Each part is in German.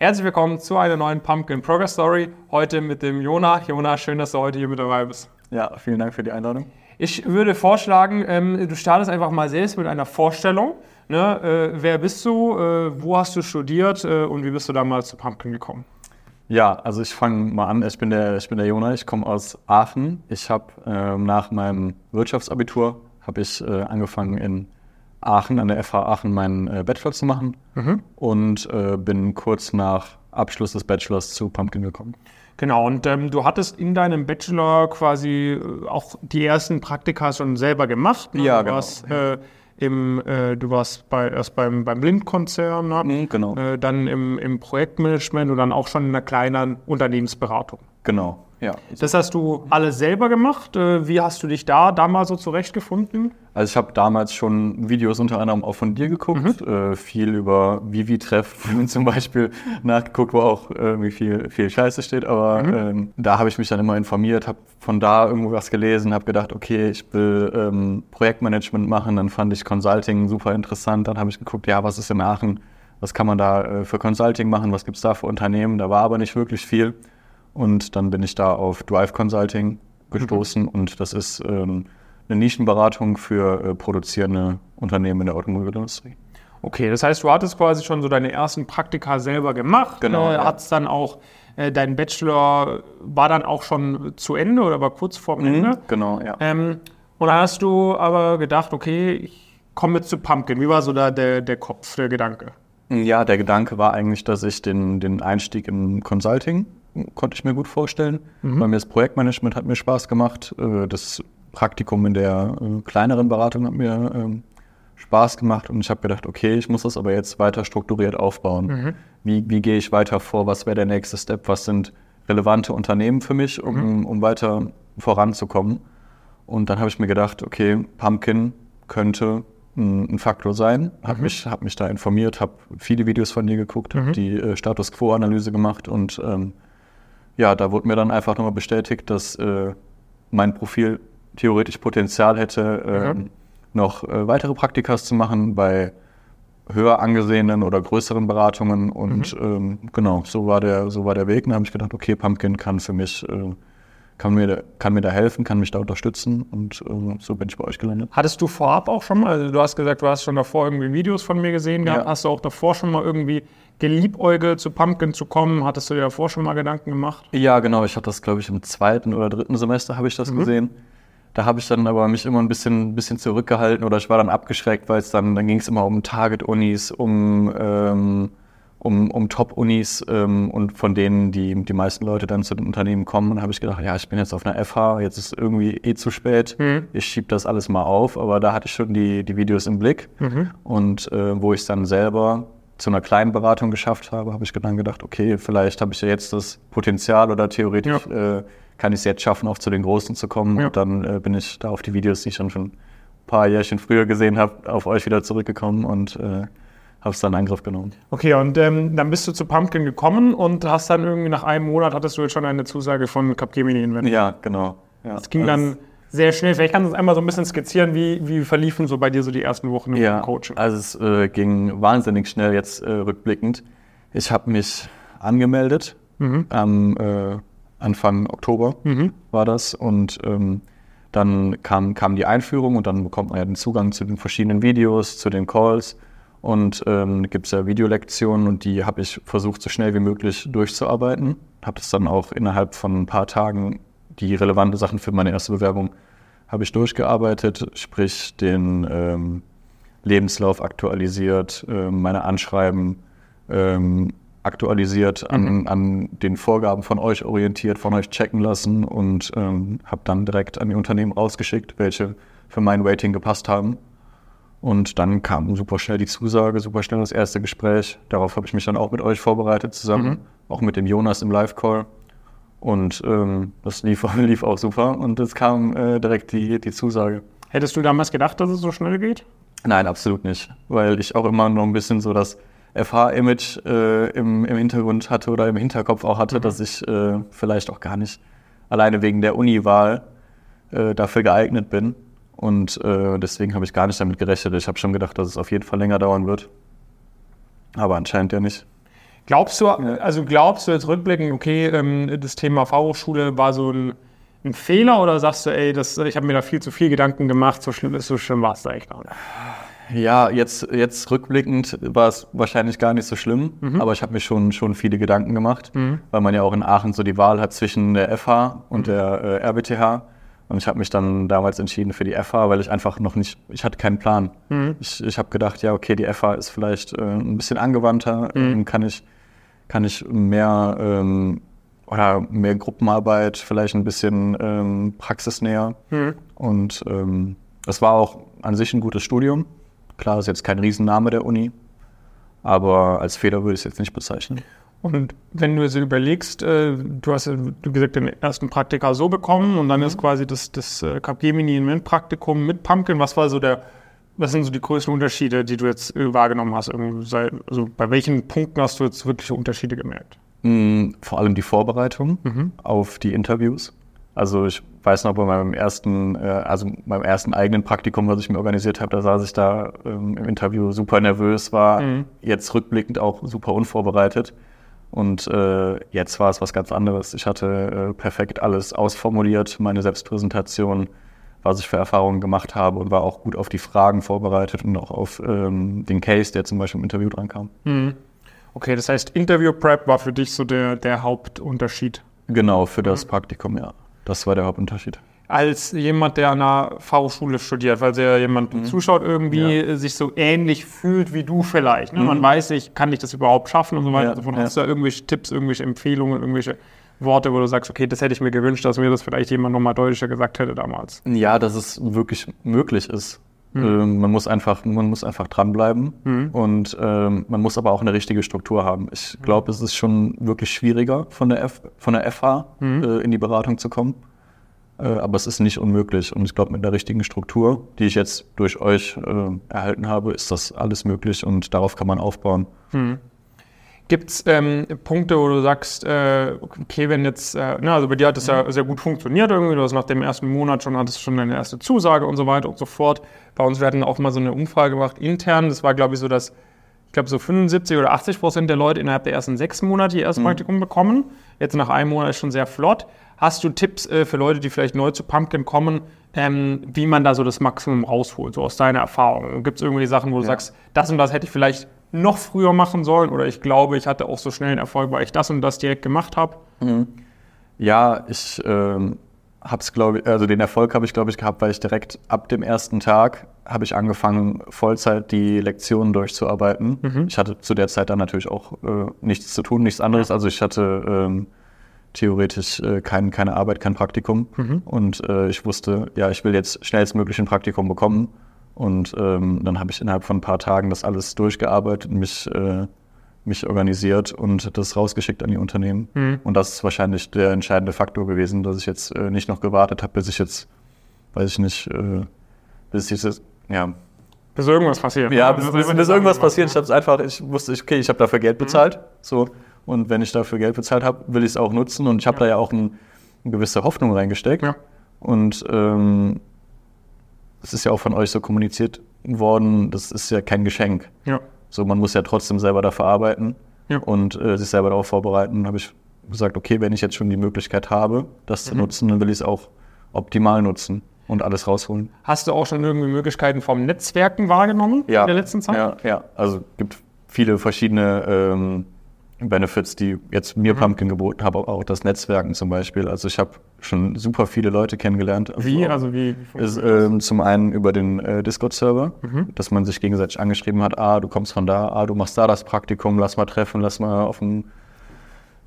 Herzlich willkommen zu einer neuen Pumpkin Progress Story. Heute mit dem Jona. Jona, schön, dass du heute hier mit dabei bist. Ja, vielen Dank für die Einladung. Ich würde vorschlagen, ähm, du startest einfach mal selbst mit einer Vorstellung. Ne? Äh, wer bist du? Äh, wo hast du studiert? Äh, und wie bist du damals zu Pumpkin gekommen? Ja, also ich fange mal an. Ich bin der, ich bin der Jona. Ich komme aus Aachen. Ich habe ähm, nach meinem Wirtschaftsabitur habe ich äh, angefangen in Aachen, an der FH Aachen, meinen äh, Bachelor zu machen mhm. und äh, bin kurz nach Abschluss des Bachelors zu Pumpkin gekommen. Genau, und ähm, du hattest in deinem Bachelor quasi äh, auch die ersten Praktika schon selber gemacht. Ne? Ja, du genau. Warst, äh, im, äh, du warst bei, erst beim, beim Blindkonzern, ne? Mhm, genau. Äh, dann im, im Projektmanagement und dann auch schon in einer kleinen Unternehmensberatung. Genau, ja. Das hast du alles selber gemacht. Äh, wie hast du dich da damals so zurechtgefunden? Also ich habe damals schon Videos unter anderem auch von dir geguckt, mhm. äh, viel über Vivi-Treff zum Beispiel nachgeguckt, wo auch irgendwie viel, viel Scheiße steht, aber mhm. ähm, da habe ich mich dann immer informiert, habe von da irgendwo was gelesen, habe gedacht, okay, ich will ähm, Projektmanagement machen, dann fand ich Consulting super interessant, dann habe ich geguckt, ja, was ist in Aachen, was kann man da äh, für Consulting machen, was gibt es da für Unternehmen, da war aber nicht wirklich viel und dann bin ich da auf Drive Consulting gestoßen mhm. und das ist ähm, eine Nischenberatung für äh, produzierende Unternehmen in der Automobilindustrie. Okay, das heißt, du hattest quasi schon so deine ersten Praktika selber gemacht. Genau. Äh, ja. Hattest dann auch, äh, dein Bachelor war dann auch schon zu Ende oder war kurz vor dem mhm, Ende. Genau, ja. Ähm, und dann hast du aber gedacht, okay, ich komme jetzt zu Pumpkin. Wie war so da der, der Kopf, der Gedanke? Ja, der Gedanke war eigentlich, dass ich den, den Einstieg im Consulting konnte ich mir gut vorstellen, mhm. weil mir das Projektmanagement hat mir Spaß gemacht. Äh, das Praktikum in der äh, kleineren Beratung hat mir ähm, Spaß gemacht und ich habe gedacht, okay, ich muss das aber jetzt weiter strukturiert aufbauen. Mhm. Wie, wie gehe ich weiter vor? Was wäre der nächste Step? Was sind relevante Unternehmen für mich, um, mhm. um weiter voranzukommen? Und dann habe ich mir gedacht, okay, Pumpkin könnte ein, ein Faktor sein. Habe mhm. mich, hab mich da informiert, habe viele Videos von dir geguckt, habe mhm. die äh, Status Quo-Analyse gemacht und ähm, ja, da wurde mir dann einfach nochmal bestätigt, dass äh, mein Profil theoretisch Potenzial hätte, äh, mhm. noch äh, weitere Praktikas zu machen bei höher angesehenen oder größeren Beratungen. Und mhm. ähm, genau, so war der, so war der Weg. Und da habe ich gedacht, okay, Pumpkin kann für mich, äh, kann, mir, kann mir da helfen, kann mich da unterstützen. Und äh, so bin ich bei euch gelandet. Hattest du vorab auch schon mal, also du hast gesagt, du hast schon davor irgendwie Videos von mir gesehen gehabt. Ja. Hast du auch davor schon mal irgendwie geliebäugelt, zu Pumpkin zu kommen? Hattest du dir davor schon mal Gedanken gemacht? Ja, genau. Ich hatte das, glaube ich, im zweiten oder dritten Semester habe ich das mhm. gesehen. Da habe ich dann aber mich immer ein bisschen, bisschen zurückgehalten oder ich war dann abgeschreckt, weil es dann, dann ging es immer um Target-Unis, um, ähm, um, um Top-Unis ähm, und von denen die, die meisten Leute dann zu den Unternehmen kommen. Und habe ich gedacht, ja, ich bin jetzt auf einer FH, jetzt ist irgendwie eh zu spät, mhm. ich schiebe das alles mal auf. Aber da hatte ich schon die, die Videos im Blick mhm. und äh, wo ich es dann selber zu einer kleinen Beratung geschafft habe, habe ich dann gedacht, okay, vielleicht habe ich ja jetzt das Potenzial oder theoretisch ja. äh, kann ich es jetzt schaffen, auch zu den Großen zu kommen. Ja. Und dann äh, bin ich da auf die Videos, die ich schon, schon ein paar Jährchen früher gesehen habe, auf euch wieder zurückgekommen und äh, habe es dann in Angriff genommen. Okay, und ähm, dann bist du zu Pumpkin gekommen und hast dann irgendwie nach einem Monat, hattest du jetzt schon eine Zusage von Capgemini Invent. Ja, genau. Ja. Das ging dann sehr schnell. Vielleicht kannst du uns einmal so ein bisschen skizzieren, wie, wie verliefen so bei dir so die ersten Wochen im ja, Coaching? Also es äh, ging wahnsinnig schnell jetzt äh, rückblickend. Ich habe mich angemeldet mhm. am äh, Anfang Oktober mhm. war das und ähm, dann kam, kam die Einführung und dann bekommt man ja den Zugang zu den verschiedenen Videos, zu den Calls und ähm, gibt es ja Videolektionen und die habe ich versucht, so schnell wie möglich durchzuarbeiten. Habe das dann auch innerhalb von ein paar Tagen die relevanten Sachen für meine erste Bewerbung habe ich durchgearbeitet, sprich den ähm, Lebenslauf aktualisiert, äh, meine Anschreiben ähm, aktualisiert, an, mhm. an, den Vorgaben von euch orientiert, von euch checken lassen und ähm, habe dann direkt an die Unternehmen rausgeschickt, welche für mein Rating gepasst haben. Und dann kam super schnell die Zusage, super schnell das erste Gespräch. Darauf habe ich mich dann auch mit euch vorbereitet zusammen, mhm. auch mit dem Jonas im Live-Call. Und ähm, das lief, lief, auch super und es kam äh, direkt die, die Zusage. Hättest du damals gedacht, dass es so schnell geht? Nein, absolut nicht, weil ich auch immer noch ein bisschen so das FH-Image äh, im, im, Hintergrund hatte oder im Hinterkopf auch hatte, mhm. dass ich äh, vielleicht auch gar nicht alleine wegen der Uni-Wahl äh, dafür geeignet bin. Und äh, deswegen habe ich gar nicht damit gerechnet. Ich habe schon gedacht, dass es auf jeden Fall länger dauern wird. Aber anscheinend ja nicht. Glaubst du, also glaubst du jetzt rückblickend, okay, ähm, das Thema Fachhochschule war so ein, ein Fehler oder sagst du, ey, das, ich habe mir da viel zu viel Gedanken gemacht, so schlimm ist, so schlimm war es da eigentlich nicht? Ja, jetzt, jetzt rückblickend war es wahrscheinlich gar nicht so schlimm, Mhm. aber ich habe mir schon, schon viele Gedanken gemacht, weil man ja auch in Aachen so die Wahl hat zwischen der FH und Mhm. der äh, RWTH. Und ich habe mich dann damals entschieden für die FH, weil ich einfach noch nicht, ich hatte keinen Plan. Mhm. Ich, ich habe gedacht, ja, okay, die FH ist vielleicht äh, ein bisschen angewandter, Mhm. ähm, kann ich, kann ich mehr ähm, oder mehr Gruppenarbeit, vielleicht ein bisschen ähm, praxisnäher. Mhm. Und ähm, war auch an sich ein gutes Studium. Klar, ist jetzt kein Riesenname der Uni, aber als Fehler würde ich es jetzt nicht bezeichnen. Und wenn du so überlegst, äh, du hast ja du gesagt, den ersten Praktika so bekommen und dann ist quasi das, das äh, Capgemini Invent-Praktikum mit Pumpkin. Was war so der, was sind so die größten Unterschiede, die du jetzt äh, wahrgenommen hast? Sei- Also bei welchen Punkten hast du jetzt wirkliche Unterschiede gemerkt? Mm, Vor allem die Vorbereitung auf die Interviews. Also ich weiß noch bei meinem ersten, äh, also meinem ersten eigenen Praktikum, was ich mir organisiert habe, da saß ich da ähm, im Interview super nervös, war jetzt rückblickend auch super unvorbereitet. Und äh, jetzt war es was ganz anderes. Ich hatte äh, perfekt alles ausformuliert, meine Selbstpräsentation, was ich für Erfahrungen gemacht habe und war auch gut auf die Fragen vorbereitet und auch auf ähm, den Case, der zum Beispiel im Interview dran kam. Okay, das heißt, Interview-Prep war für dich so der, der Hauptunterschied. Genau, für das Praktikum, ja. Das war der Hauptunterschied. Als jemand, der an einer Fachhochschule studiert, weil sehr jemand Mhm. zuschaut, irgendwie äh, sich so ähnlich fühlt wie du vielleicht. Ne? Man weiß nicht, kann ich das überhaupt schaffen und so weiter. Mhm. Ja, fort. ja. Hast du da irgendwelche Tipps, irgendwelche Empfehlungen, irgendwelche Worte, wo du sagst, okay, das hätte ich mir gewünscht, dass mir das vielleicht jemand nochmal deutlicher gesagt hätte damals. Ja, dass es wirklich möglich ist. Ähm, man, muss einfach, man muss einfach dranbleiben und ähm, man muss aber auch eine richtige Struktur haben. Ich glaube, es ist schon wirklich schwieriger, von der, F, von der FH äh, in die Beratung zu kommen. Äh, aber es ist nicht unmöglich. Und ich glaube, mit der richtigen Struktur, die ich jetzt durch euch äh, erhalten habe, ist das alles möglich und darauf kann man aufbauen. Gibt es ähm, Punkte, wo du sagst, äh, okay, wenn jetzt, äh, na, also bei dir hat es ja sehr gut funktioniert irgendwie, du hast nach dem ersten Monat schon, hattest schon deine erste Zusage und so weiter und so fort. Bei uns, wir hatten auch mal so eine Umfrage gemacht intern, das war glaube ich so, dass, ich glaube so 75 oder 80 Prozent der Leute innerhalb der ersten sechs Monate ihr erstes Praktikum bekommen. Jetzt nach einem Monat ist schon sehr flott. Hast du Tipps äh, für Leute, die vielleicht neu zu Pumpkin kommen, ähm, wie man da so das Maximum rausholt, so aus deiner Erfahrung? Gibt es irgendwie Sachen, wo du sagst, das und das hätte ich vielleicht noch früher machen sollen oder ich glaube, ich hatte auch so schnell einen Erfolg, weil ich das und das direkt gemacht habe? Ja, ich ähm, habe es, glaube ich, also den Erfolg habe ich, glaube ich, gehabt, weil ich direkt ab dem ersten Tag habe ich angefangen, Vollzeit die Lektionen durchzuarbeiten. Ich hatte zu der Zeit dann natürlich auch äh, nichts zu tun, nichts anderes. Also ich hatte ähm, theoretisch äh, kein, keine Arbeit, kein Praktikum. Und äh, ich wusste, ja, ich will jetzt schnellstmöglich ein Praktikum bekommen. Und ähm, dann habe ich innerhalb von ein paar Tagen das alles durchgearbeitet, mich, äh, mich organisiert und das rausgeschickt an die Unternehmen. Und das ist wahrscheinlich der entscheidende Faktor gewesen, dass ich jetzt äh, nicht noch gewartet habe, bis ich jetzt, weiß ich nicht, äh, bis ich jetzt, ja, Bis irgendwas passiert. ja, bis, bis, bis irgendwas passiert. Ich habe es einfach, ich wusste, okay, ich habe dafür Geld bezahlt, so und wenn ich dafür Geld bezahlt habe, will ich es auch nutzen und ich habe da ja auch ein, eine gewisse Hoffnung reingesteckt Ja. und ähm, es ist ja auch von euch so kommuniziert worden, das ist ja kein Geschenk. Ja. So, man muss ja trotzdem selber dafür arbeiten Ja. und äh, sich selber darauf vorbereiten. habe ich gesagt, okay, wenn ich jetzt schon die Möglichkeit habe, das Mhm. zu nutzen, dann will ich es auch optimal nutzen und alles rausholen. Hast du auch schon irgendwie Möglichkeiten vom Netzwerken wahrgenommen in der letzten Zeit? Ja, ja. Also gibt viele verschiedene ähm, Benefits, die jetzt mir Mhm. Pumpkin geboten haben, auch das Netzwerken zum Beispiel. Also ich habe schon super viele Leute kennengelernt. Wie? auch- Also wie? wie ist, ähm, zum einen über den äh, Discord-Server, Mhm. dass man sich gegenseitig angeschrieben hat, ah, du kommst von da, ah, du machst da das Praktikum, lass mal treffen, lass mal auf ein,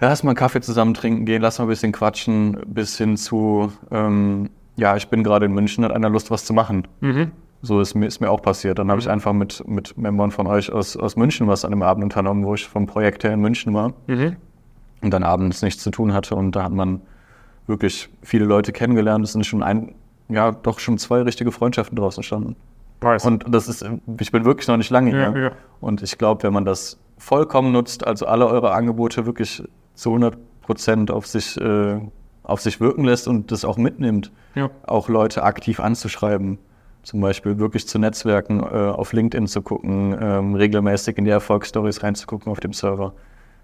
ja, lass mal einen Kaffee zusammen trinken gehen, lass mal ein bisschen quatschen, bis hin zu, ähm, ja, ich bin gerade in München, hat einer Lust, was zu machen. Mhm. So ist mir, ist mir auch passiert. Dann habe ich einfach mit, mit Membern von euch aus, aus München was an dem Abend unternommen, wo ich vom Projekt her in München war Mhm. und dann abends nichts zu tun hatte. Und da hat man wirklich viele Leute kennengelernt. Es sind schon ein, ja, doch schon zwei richtige Freundschaften draus entstanden. Weiß. Und das ist, ich bin wirklich noch nicht lange Ja, hier. ja. Und ich glaube, wenn man das vollkommen nutzt, also alle eure Angebote wirklich zu 100 Prozent auf sich, äh, auf sich wirken lässt und das auch mitnimmt, Ja. auch Leute aktiv anzuschreiben, zum Beispiel wirklich zu Netzwerken, äh, auf LinkedIn zu gucken, ähm, regelmäßig in die Erfolgsstories reinzugucken auf dem Server,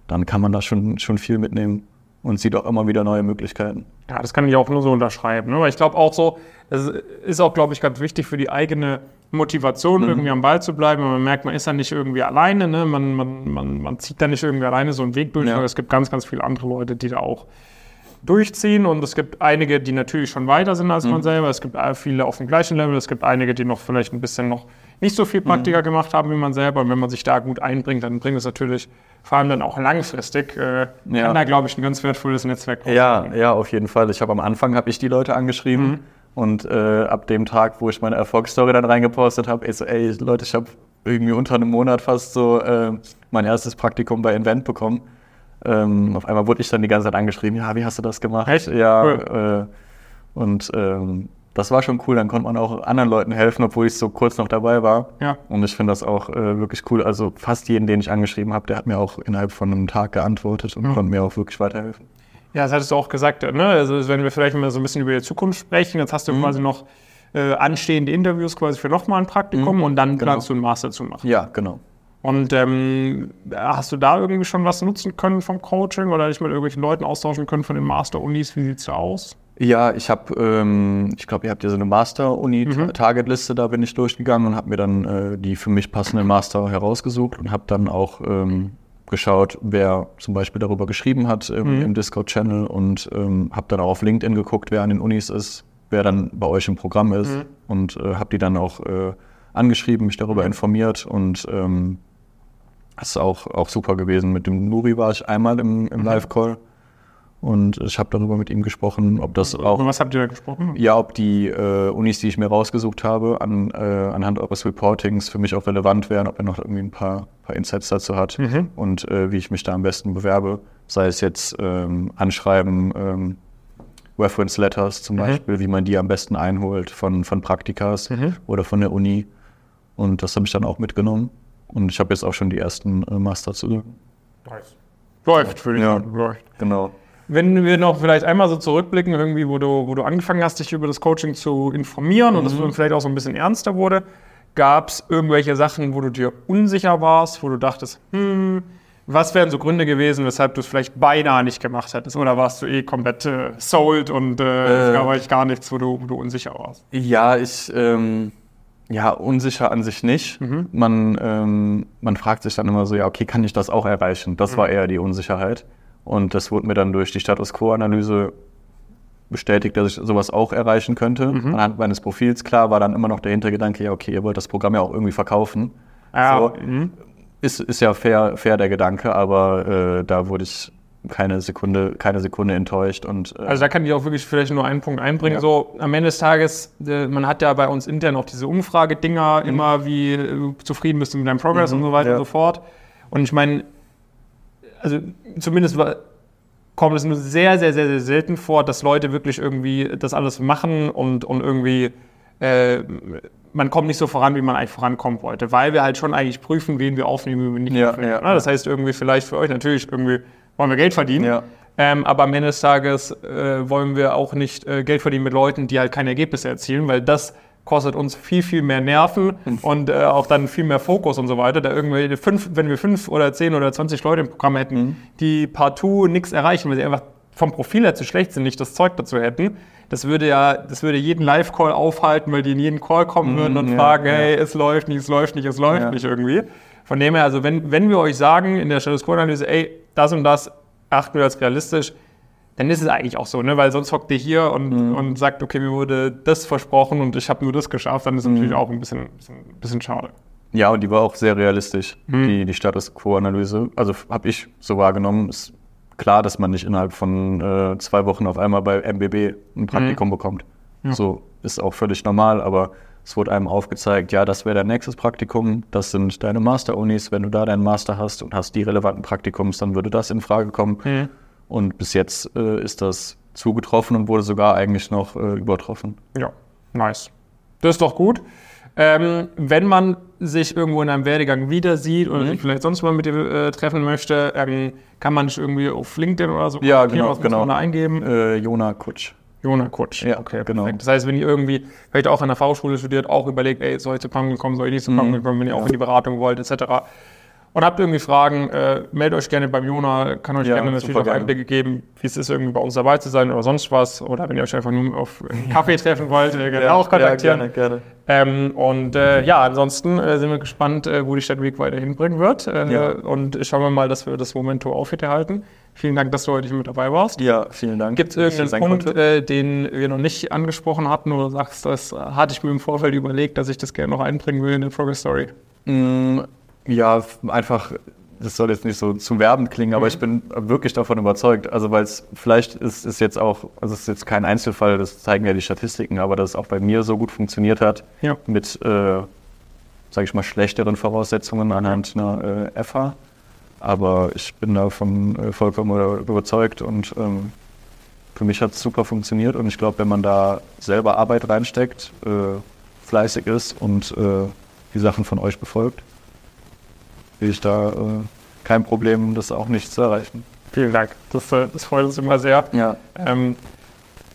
dann kann man da schon, schon viel mitnehmen und sieht auch immer wieder neue Möglichkeiten. Ja, das kann ich auch nur so unterschreiben. Ne? Weil ich glaube auch so, es ist auch, glaube ich, ganz wichtig für die eigene Motivation, mhm. irgendwie am Ball zu bleiben. Und man merkt, man ist da nicht irgendwie alleine. Ne? Man, man, man, man zieht da nicht irgendwie alleine so einen Weg durch. Ja. Es gibt ganz, ganz viele andere Leute, die da auch durchziehen. Und es gibt einige, die natürlich schon weiter sind als mhm. man selber. Es gibt viele auf dem gleichen Level. Es gibt einige, die noch vielleicht ein bisschen noch nicht so viel Praktika mhm. gemacht haben wie man selber. Und wenn man sich da gut einbringt, dann bringt es natürlich vor allem dann auch langfristig, äh, ja. kann da, glaube ich, ein ganz wertvolles Netzwerk Ja, ja, auf jeden Fall. Ich habe am Anfang habe ich die Leute angeschrieben mhm. und äh, ab dem Tag, wo ich meine Erfolgsstory dann reingepostet habe, so, ey Leute, ich habe irgendwie unter einem Monat fast so äh, mein erstes Praktikum bei Invent bekommen. Ähm, auf einmal wurde ich dann die ganze Zeit angeschrieben, ja, wie hast du das gemacht? Echt? Ja. Cool. Äh, und ähm, das war schon cool. Dann konnte man auch anderen Leuten helfen, obwohl ich so kurz noch dabei war. Ja. Und ich finde das auch äh, wirklich cool. Also fast jeden, den ich angeschrieben habe, der hat mir auch innerhalb von einem Tag geantwortet und ja. konnte mir auch wirklich weiterhelfen. Ja, das hattest du auch gesagt. Ne? Also wenn wir vielleicht mal so ein bisschen über die Zukunft sprechen, jetzt hast du mhm. quasi noch äh, anstehende Interviews quasi für nochmal ein Praktikum mhm. und dann genau. planst du einen Master zu machen. Ja, genau. Und ähm, hast du da irgendwie schon was nutzen können vom Coaching oder dich mit irgendwelchen Leuten austauschen können von den Master-Unis? Wie sieht es da aus? Ja, ich habe, ähm, ich glaube, ihr habt ja so eine Master-Uni-Target-Liste, da bin ich durchgegangen und habe mir dann äh, die für mich passenden Master herausgesucht und habe dann auch ähm, geschaut, wer zum Beispiel darüber geschrieben hat im, mhm. im Discord-Channel und ähm, habe dann auch auf LinkedIn geguckt, wer an den Unis ist, wer dann bei euch im Programm ist mhm. und äh, habe die dann auch äh, angeschrieben, mich darüber mhm. informiert und ähm, das ist auch, auch super gewesen. Mit dem Nuri war ich einmal im, im mhm. Live-Call und ich habe darüber mit ihm gesprochen, ob das auch. Und was habt ihr da gesprochen? Ja, ob die äh, Unis, die ich mir rausgesucht habe, an, äh, anhand eures Reportings für mich auch relevant wären, ob er noch irgendwie ein paar, paar Insights dazu hat mhm. und äh, wie ich mich da am besten bewerbe. Sei es jetzt ähm, Anschreiben, ähm, Reference Letters zum mhm. Beispiel, wie man die am besten einholt von, von Praktikas mhm. oder von der Uni. Und das habe ich dann auch mitgenommen. Und ich habe jetzt auch schon die ersten äh, Master zu. Nice. Läuft, würde ich ja, sagen. Läuft. Genau. Wenn wir noch vielleicht einmal so zurückblicken, irgendwie, wo du, wo du angefangen hast, dich über das Coaching zu informieren mhm. und es vielleicht auch so ein bisschen ernster wurde, gab es irgendwelche Sachen, wo du dir unsicher warst, wo du dachtest, hm, was wären so Gründe gewesen, weshalb du es vielleicht beinahe nicht gemacht hättest? Oder warst du eh komplett äh, sold und äh, es gab eigentlich gar nichts, wo du, wo du unsicher warst? Ja, ich, ähm, ja, unsicher an sich nicht. Mhm. Man, ähm, man fragt sich dann immer so, ja, okay, kann ich das auch erreichen? Das mhm. war eher die Unsicherheit. Und das wurde mir dann durch die Status Quo-Analyse bestätigt, dass ich sowas auch erreichen könnte. Mhm. Anhand meines Profils, klar, war dann immer noch der Hintergedanke, ja, okay, ihr wollt das Programm ja auch irgendwie verkaufen. Ja. So, mhm. ist, ist ja fair, fair der Gedanke, aber äh, da wurde ich keine Sekunde, keine Sekunde enttäuscht. Und, äh also da kann ich auch wirklich vielleicht nur einen Punkt einbringen. Ja. So am Ende des Tages, äh, man hat ja bei uns intern auch diese Umfragedinger mhm. immer, wie äh, zufrieden bist du mit deinem Progress mhm. und so weiter ja. und so fort. Und ich meine, also zumindest kommt es nur sehr, sehr, sehr, sehr selten vor, dass Leute wirklich irgendwie das alles machen und, und irgendwie äh, man kommt nicht so voran, wie man eigentlich vorankommen wollte, weil wir halt schon eigentlich prüfen, wen wir aufnehmen, wen wir nicht ja, aufnehmen. Ja, das heißt irgendwie vielleicht für euch natürlich irgendwie wollen wir Geld verdienen. Ja. Ähm, aber am Ende des Tages äh, wollen wir auch nicht äh, Geld verdienen mit Leuten, die halt keine Ergebnisse erzielen, weil das kostet uns viel, viel mehr Nerven und äh, auch dann viel mehr Fokus und so weiter. Da irgendwie fünf, wenn wir fünf oder zehn oder zwanzig Leute im Programm hätten, mhm. die partout nichts erreichen, weil sie einfach vom Profil her zu schlecht sind, nicht das Zeug dazu hätten, das würde ja, das würde jeden Live-Call aufhalten, weil die in jeden Call kommen mhm, würden und ja, fragen, hey, ja. es läuft nicht, es läuft nicht, es läuft ja. nicht irgendwie. Von dem her, also wenn, wenn wir euch sagen in der Status Quo-Analyse, ey, das und das achten wir als realistisch, dann ist es eigentlich auch so, ne? weil sonst hockt ihr hier und, mhm. und sagt, okay, mir wurde das versprochen und ich habe nur das geschafft, dann ist es mhm. natürlich auch ein bisschen, bisschen, bisschen, schade. Ja, und die war auch sehr realistisch, mhm. die, die Status Quo-Analyse. Also habe ich so wahrgenommen. Ist klar, dass man nicht innerhalb von äh, zwei Wochen auf einmal bei MBB ein Praktikum mhm. bekommt. Ja. So ist auch völlig normal, aber es wurde einem aufgezeigt, ja, das wäre dein nächstes Praktikum, das sind deine Master-Unis. Wenn du da deinen Master hast und hast die relevanten Praktikums, dann würde das in Frage kommen. Mhm. Und bis jetzt äh, ist das zugetroffen und wurde sogar eigentlich noch äh, übertroffen. Ja, nice. Das ist doch gut. Ähm, wenn man sich irgendwo in einem Werdegang wieder sieht oder mhm. sich vielleicht sonst mal mit dir äh, treffen möchte, ähm, kann man dich irgendwie auf LinkedIn oder so ja, genau, genau. eingeben. Äh, Jona Kutsch. Jona Kutsch. Ja, okay, genau. Perfekt. Das heißt, wenn ihr irgendwie vielleicht auch an der V-Schule studiert, auch überlegt, ey, soll ich zu Pangel kommen, soll ich nicht zu Pangel mhm. kommen, wenn ihr ja. auch in die Beratung wollt, etc Und habt irgendwie Fragen, äh, meldet euch gerne beim Jona, kann euch Ja, gerne natürlich auch. Einblicke geben, wie es ist, irgendwie bei uns dabei zu sein oder sonst was. Oder wenn ihr euch einfach nur auf einen Kaffee treffen wollt, äh, gerne auch kontaktieren. Ja, gerne, gerne. Ähm, und äh, ja, ansonsten äh, sind wir gespannt, äh, wo die Stadt Week weiter hinbringen wird. Äh, Ja. Und schauen wir mal, dass wir das Momento aufrechterhalten. Vielen Dank, dass du heute mit dabei warst. Ja, vielen Dank. Gibt es irgendeinen Punkt, äh, den wir noch nicht angesprochen hatten oder sagst, das äh, hatte ich mir im Vorfeld überlegt, dass ich das gerne noch einbringen will in der Progress Story? Mm, Ja, einfach, das soll jetzt nicht so zu werbend klingen, aber Mhm. ich bin wirklich davon überzeugt. Also, weil es vielleicht ist es jetzt auch, also es ist jetzt kein Einzelfall, das zeigen ja die Statistiken, aber dass es auch bei mir so gut funktioniert hat Ja. mit, äh, sage ich mal, schlechteren Voraussetzungen anhand einer äh, FH. Aber ich bin davon äh, vollkommen überzeugt und ähm, für mich hat es super funktioniert und ich glaube, wenn man da selber Arbeit reinsteckt, äh, fleißig ist und äh, die Sachen von euch befolgt, sehe ich da äh, kein Problem, das auch nicht zu erreichen. Vielen Dank. Das, äh, das freut uns immer sehr. Ja, Ähm,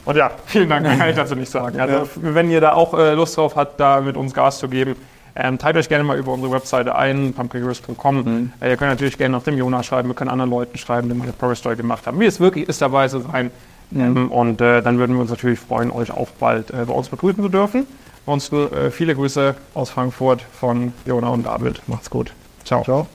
und ja, vielen Dank, mehr kann ich dazu nicht sagen. Also, Ja. wenn ihr da auch äh, Lust drauf habt, da mit uns Gas zu geben, ähm, teilt euch gerne mal über unsere Webseite ein, pumpkinheroes.com. Mhm. Äh, ihr könnt natürlich gerne nach dem Jonas schreiben, wir können anderen Leuten schreiben, die eine Progress Story gemacht haben, wie es wirklich ist, dabei zu sein. Ähm, und äh, dann würden wir uns natürlich freuen, euch auch bald äh, bei uns begrüßen zu dürfen. Ansonsten äh, viele Grüße aus Frankfurt von Jona und David. Macht's gut. Ciao. ciao.